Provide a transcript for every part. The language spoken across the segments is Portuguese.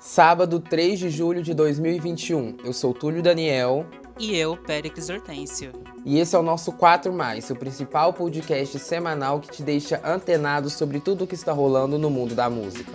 Sábado, 3 de julho de 2021. Eu sou Túlio Daniel. E eu, Péricles Hortêncio. E esse é o nosso 4 Mais, o principal podcast semanal que te deixa antenado sobre tudo o que está rolando no mundo da música.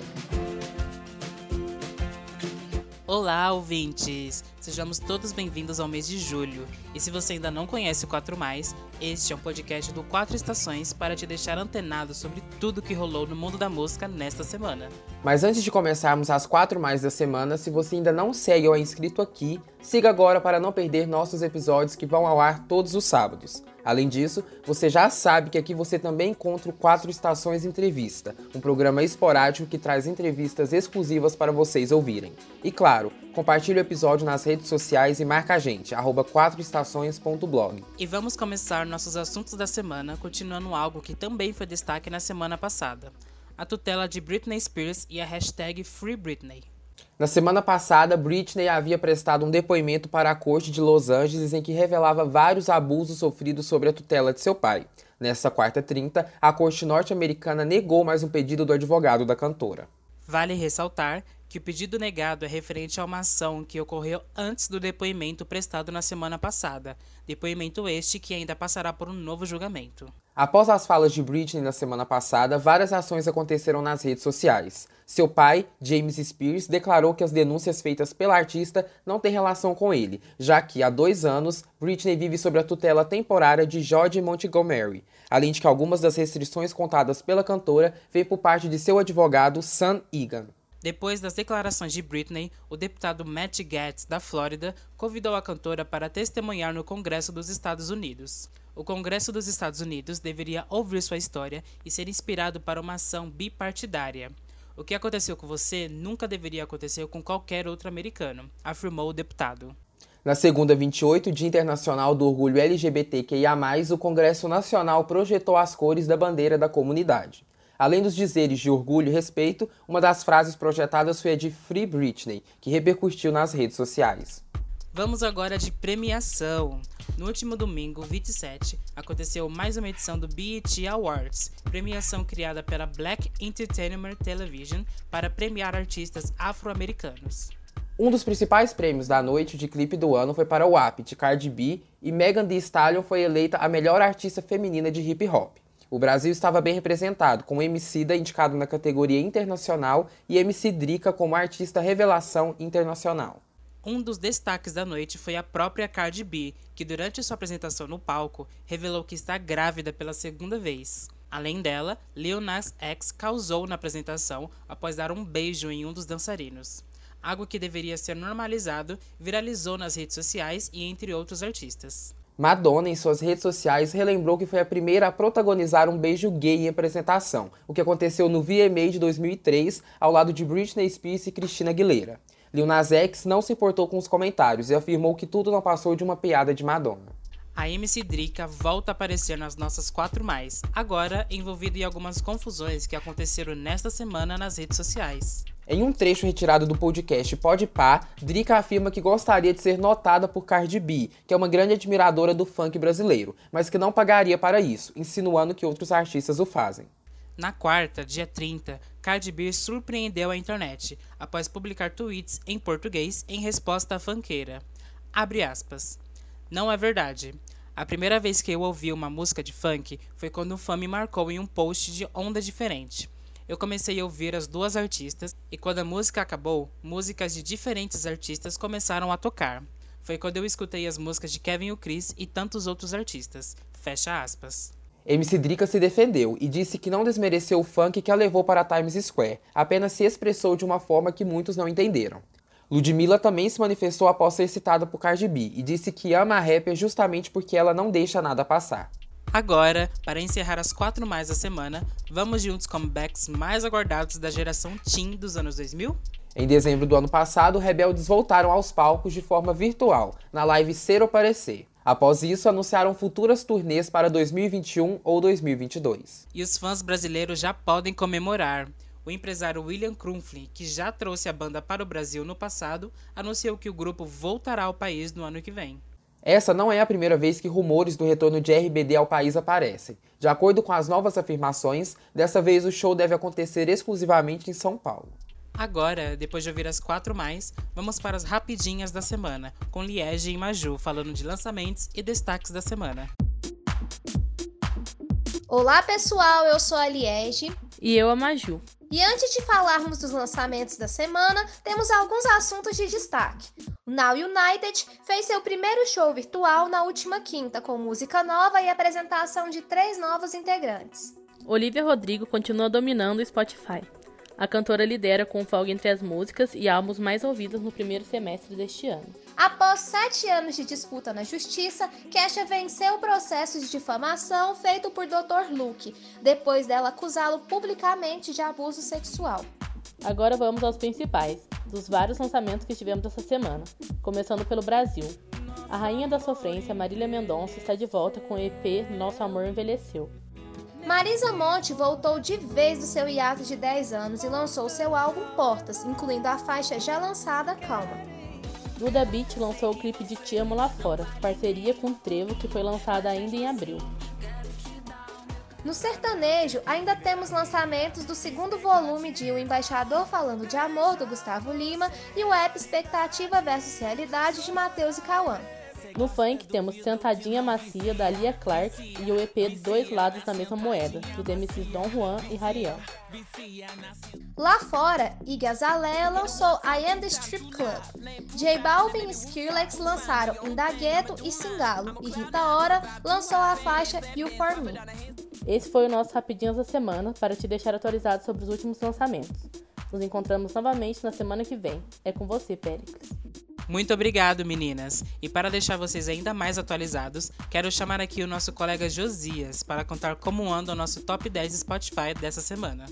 Olá, ouvintes! Sejamos todos bem-vindos ao mês de julho. E se você ainda não conhece o 4 Mais, este é um podcast do Quatro Estações para te deixar antenado sobre tudo que rolou no mundo da música nesta semana. Mas antes de começarmos as 4 Mais da semana, se você ainda não segue ou é inscrito aqui, siga agora para não perder nossos episódios que vão ao ar todos os sábados. Além disso, você já sabe que aqui você também encontra o Quatro Estações Entrevista, um programa esporádico que traz entrevistas exclusivas para vocês ouvirem. E claro, compartilhe o episódio nas redes sociais e marca a gente, arroba quatroestações.blog. E vamos começar nossos assuntos da semana continuando algo que também foi destaque na semana passada. A tutela de Britney Spears e a hashtag Free Britney. Na semana passada, Britney havia prestado um depoimento para a corte de Los Angeles em que revelava vários abusos sofridos sobre a tutela de seu pai. Nessa quarta 30, a corte norte-americana negou mais um pedido do advogado da cantora. Vale ressaltar que o pedido negado é referente a uma ação que ocorreu antes do depoimento prestado na semana passada, depoimento este que ainda passará por um novo julgamento. Após as falas de Britney na semana passada, várias ações aconteceram nas redes sociais. Seu pai, James Spears, declarou que as denúncias feitas pela artista não têm relação com ele, já que há dois anos Britney vive sob a tutela temporária de George Montgomery, além de que algumas das restrições contadas pela cantora veio por parte de seu advogado Sam Egan. Depois das declarações de Britney, o deputado Matt Gaetz, da Flórida, convidou a cantora para testemunhar no Congresso dos Estados Unidos. O Congresso dos Estados Unidos deveria ouvir sua história e ser inspirado para uma ação bipartidária. O que aconteceu com você nunca deveria acontecer com qualquer outro americano, afirmou o deputado. Na segunda 28, Dia Internacional do Orgulho LGBTQIA, o Congresso Nacional projetou as cores da bandeira da comunidade. Além dos dizeres de orgulho e respeito, uma das frases projetadas foi a de Free Britney, que repercutiu nas redes sociais. Vamos agora de premiação. No último domingo, 27, aconteceu mais uma edição do BET Awards, premiação criada pela Black Entertainment Television para premiar artistas afro-americanos. Um dos principais prêmios da noite de clipe do ano foi para o WAP de Cardi B e Megan Thee Stallion foi eleita a melhor artista feminina de hip hop. O Brasil estava bem representado, com MC da indicado na categoria internacional e MC Drica como artista revelação internacional. Um dos destaques da noite foi a própria Cardi B, que durante sua apresentação no palco revelou que está grávida pela segunda vez. Além dela, Lil Nas X causou na apresentação após dar um beijo em um dos dançarinos. Algo que deveria ser normalizado viralizou nas redes sociais e entre outros artistas. Madonna, em suas redes sociais, relembrou que foi a primeira a protagonizar um beijo gay em apresentação, o que aconteceu no VMA de 2003, ao lado de Britney Spears e Christina Aguilera. Lil Nas X não se importou com os comentários e afirmou que tudo não passou de uma piada de Madonna. A MC Drica volta a aparecer nas nossas quatro mais, agora envolvida em algumas confusões que aconteceram nesta semana nas redes sociais. Em um trecho retirado do podcast Pode Pá, Drica afirma que gostaria de ser notada por Cardi B, que é uma grande admiradora do funk brasileiro, mas que não pagaria para isso, insinuando que outros artistas o fazem. Na quarta, dia 30, Cardi B surpreendeu a internet após publicar tweets em português em resposta à fanqueira. Abre aspas. Não é verdade. A primeira vez que eu ouvi uma música de funk foi quando um fã me marcou em um post de onda diferente eu comecei a ouvir as duas artistas e quando a música acabou, músicas de diferentes artistas começaram a tocar. Foi quando eu escutei as músicas de Kevin o Chris e tantos outros artistas. Fecha aspas. MC Drica se defendeu e disse que não desmereceu o funk que a levou para Times Square, apenas se expressou de uma forma que muitos não entenderam. Ludmilla também se manifestou após ser citada por Cardi B e disse que ama a rapper justamente porque ela não deixa nada passar. Agora, para encerrar as quatro mais da semana, vamos de um dos comebacks mais aguardados da geração teen dos anos 2000? Em dezembro do ano passado, Rebeldes voltaram aos palcos de forma virtual, na live Ser ou Parecer. Após isso, anunciaram futuras turnês para 2021 ou 2022. E os fãs brasileiros já podem comemorar. O empresário William Krumflin, que já trouxe a banda para o Brasil no passado, anunciou que o grupo voltará ao país no ano que vem. Essa não é a primeira vez que rumores do retorno de RBD ao país aparecem. De acordo com as novas afirmações, dessa vez o show deve acontecer exclusivamente em São Paulo. Agora, depois de ouvir as quatro mais, vamos para as rapidinhas da semana, com Liege e Maju falando de lançamentos e destaques da semana. Olá pessoal, eu sou a Liege. E eu a Maju. E antes de falarmos dos lançamentos da semana, temos alguns assuntos de destaque. O Now United fez seu primeiro show virtual na última quinta, com música nova e apresentação de três novos integrantes. Olivia Rodrigo continua dominando o Spotify. A cantora lidera com folga entre as músicas e álbuns mais ouvidos no primeiro semestre deste ano. Após sete anos de disputa na justiça, Kesha venceu o processo de difamação feito por Dr. Luke, depois dela acusá-lo publicamente de abuso sexual. Agora vamos aos principais, dos vários lançamentos que tivemos essa semana, começando pelo Brasil. A rainha da sofrência, Marília Mendonça, está de volta com o EP Nosso Amor Envelheceu. Marisa Monte voltou de vez do seu hiato de 10 anos e lançou seu álbum Portas, incluindo a faixa já lançada Calma. Duda Beat lançou o clipe de Te Amo Lá Fora, parceria com Trevo, que foi lançada ainda em abril. No sertanejo, ainda temos lançamentos do segundo volume de O Embaixador Falando de Amor, do Gustavo Lima, e o app Expectativa versus Realidade, de Matheus e Cauã. No funk temos Sentadinha Macia da Lia Clark e o EP Dois Lados da Mesma Moeda, dos MCs Dom Juan e Rariel. Lá fora, Iggy Azalea lançou I Am The Strip Club. J Balvin e Skrillex lançaram Indagueto e Singalo, e Rita Ora lançou a faixa You For Me. Esse foi o nosso Rapidinhos da Semana para te deixar atualizado sobre os últimos lançamentos. Nos encontramos novamente na semana que vem. É com você, Péricles. Muito obrigado, meninas! E para deixar vocês ainda mais atualizados, quero chamar aqui o nosso colega Josias para contar como anda o nosso top 10 Spotify dessa semana.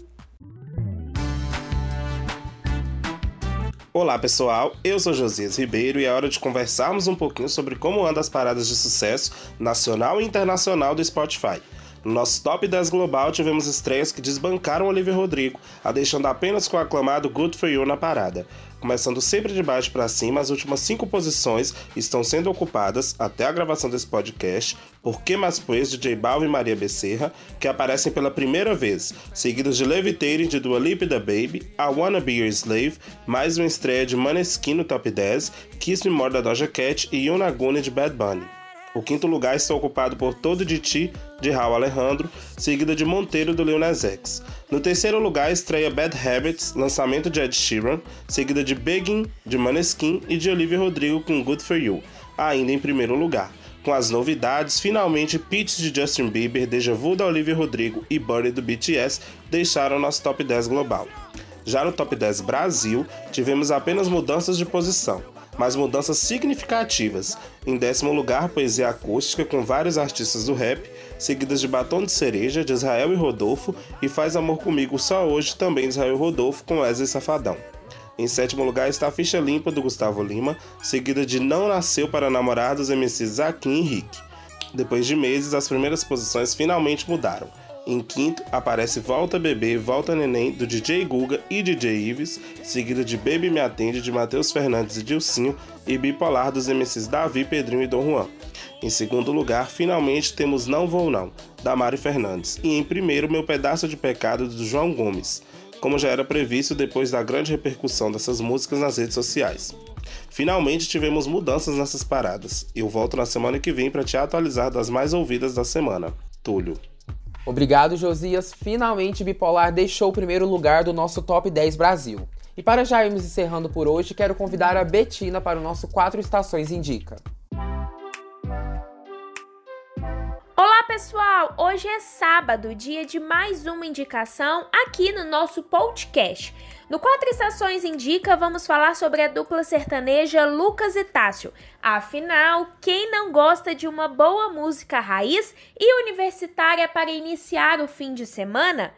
Olá pessoal, eu sou Josias Ribeiro e é hora de conversarmos um pouquinho sobre como andam as paradas de sucesso nacional e internacional do Spotify. No nosso top 10 global tivemos estreias que desbancaram Olivia Rodrigo, a deixando apenas com o aclamado Good For You na parada. Começando sempre de baixo para cima, as últimas cinco posições estão sendo ocupadas, até a gravação desse podcast, por Que Mais Pois, de J Balvin e Maria Becerra, que aparecem pela primeira vez, seguidos de Levitating, de Dua Lipa e Baby, I Wanna Be Your Slave, mais uma estreia de Maneskin no top 10, Kiss Me More da Doja Cat e Yonaguni de Bad Bunny. O quinto lugar está ocupado por Todo de Ti, de Raul Alejandro, seguida de Monteiro, do Lil X. No terceiro lugar estreia Bad Habits, lançamento de Ed Sheeran, seguida de Begging, de Maneskin e de Olivia Rodrigo com Good For You, ainda em primeiro lugar. Com as novidades, finalmente Peach de Justin Bieber, Deja Vu da Olivia Rodrigo e Burnie do BTS deixaram nosso top 10 global. Já no top 10 Brasil, tivemos apenas mudanças de posição mas mudanças significativas. Em décimo lugar, poesia acústica com vários artistas do rap, seguidas de Batom de Cereja, de Israel e Rodolfo, e Faz Amor Comigo Só Hoje, também de Israel e Rodolfo, com Wesley Safadão. Em sétimo lugar está a Ficha Limpa, do Gustavo Lima, seguida de Não Nasceu para Namorar, dos MCs Zaquim e Rick. Depois de meses, as primeiras posições finalmente mudaram. Em quinto, aparece Volta Bebê, Volta Neném, do DJ Guga e DJ Ives, seguida de Baby Me Atende, de Matheus Fernandes e Dilcinho, e Bipolar, dos MCs Davi, Pedrinho e Dom Juan. Em segundo lugar, finalmente temos Não Vou Não, da Mari Fernandes. E em primeiro, Meu Pedaço de Pecado, do João Gomes, como já era previsto depois da grande repercussão dessas músicas nas redes sociais. Finalmente tivemos mudanças nessas paradas. Eu volto na semana que vem para te atualizar das mais ouvidas da semana. Túlio. Obrigado, Josias. Finalmente, Bipolar deixou o primeiro lugar do nosso Top 10 Brasil. E para já irmos encerrando por hoje, quero convidar a Betina para o nosso Quatro Estações Indica. Pessoal, hoje é sábado, dia de mais uma indicação aqui no nosso podcast. No Quatro Estações Indica, vamos falar sobre a dupla sertaneja Lucas e Tássio. Afinal, quem não gosta de uma boa música raiz e universitária para iniciar o fim de semana?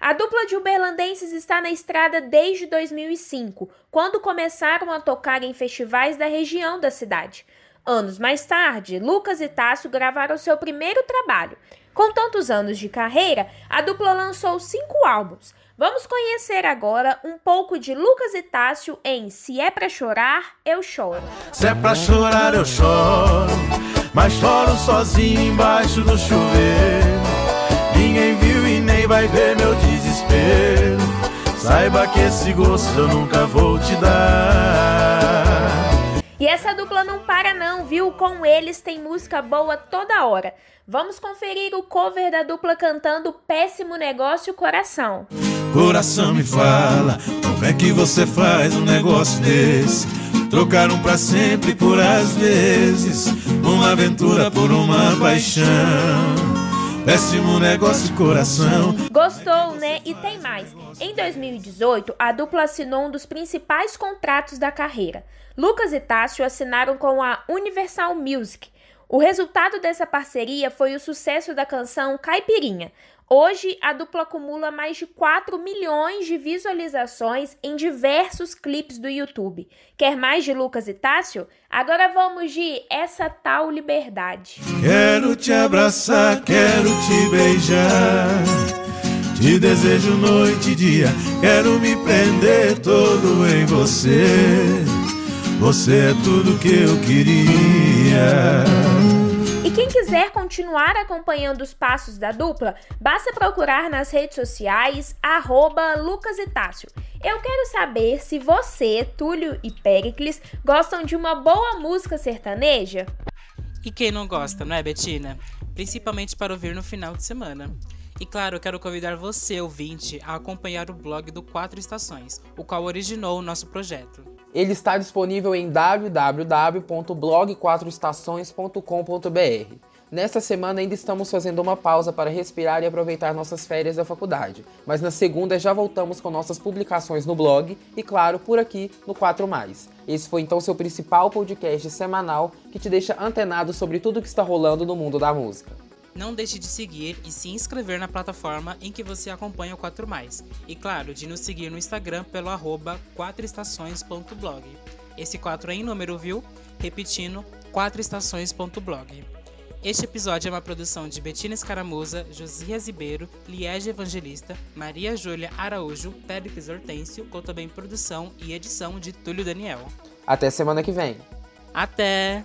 A dupla de uberlandenses está na estrada desde 2005, quando começaram a tocar em festivais da região da cidade. Anos mais tarde, Lucas e Tássio gravaram seu primeiro trabalho. Com tantos anos de carreira, a dupla lançou cinco álbuns. Vamos conhecer agora um pouco de Lucas e Tássio em Se é pra chorar, eu choro. Se é pra chorar, eu choro, mas choro sozinho embaixo do chuveiro. Ninguém viu e nem vai ver meu desespero. Saiba que esse gosto eu nunca vou te dar. E essa dupla não para não, viu? Com eles tem música boa toda hora. Vamos conferir o cover da dupla cantando Péssimo Negócio Coração. Coração me fala, como é que você faz um negócio desse? Trocar um pra sempre por às vezes, uma aventura por uma paixão. Péssimo negócio coração. Gostou, né? E tem mais. Em 2018, a dupla assinou um dos principais contratos da carreira. Lucas e Tássio assinaram com a Universal Music. O resultado dessa parceria foi o sucesso da canção Caipirinha. Hoje, a dupla acumula mais de 4 milhões de visualizações em diversos clipes do YouTube. Quer mais de Lucas e Tássio? Agora vamos de Essa Tal Liberdade. Quero te abraçar, quero te beijar. Te desejo noite e dia, quero me prender todo em você. Você é tudo que eu queria. E continuar acompanhando os passos da dupla, basta procurar nas redes sociais arroba Lucas e Tássio. Eu quero saber se você, Túlio e Pericles gostam de uma boa música sertaneja. E quem não gosta, não é, Betina? Principalmente para ouvir no final de semana. E claro, eu quero convidar você, ouvinte, a acompanhar o blog do Quatro Estações, o qual originou o nosso projeto. Ele está disponível em www.blog4estações.com.br. Nesta semana ainda estamos fazendo uma pausa para respirar e aproveitar nossas férias da faculdade, mas na segunda já voltamos com nossas publicações no blog e, claro, por aqui no 4 Mais. Esse foi então seu principal podcast semanal que te deixa antenado sobre tudo que está rolando no mundo da música. Não deixe de seguir e se inscrever na plataforma em que você acompanha o 4 Mais. E claro, de nos seguir no Instagram pelo arroba 4estações.blog. Esse 4 é em número, viu? Repetindo, 4estações.blog. Este episódio é uma produção de Betina Escaramuza, Josias Ribeiro, Liege Evangelista, Maria Júlia Araújo, Péricles Hortêncio, com também produção e edição de Túlio Daniel. Até semana que vem. Até!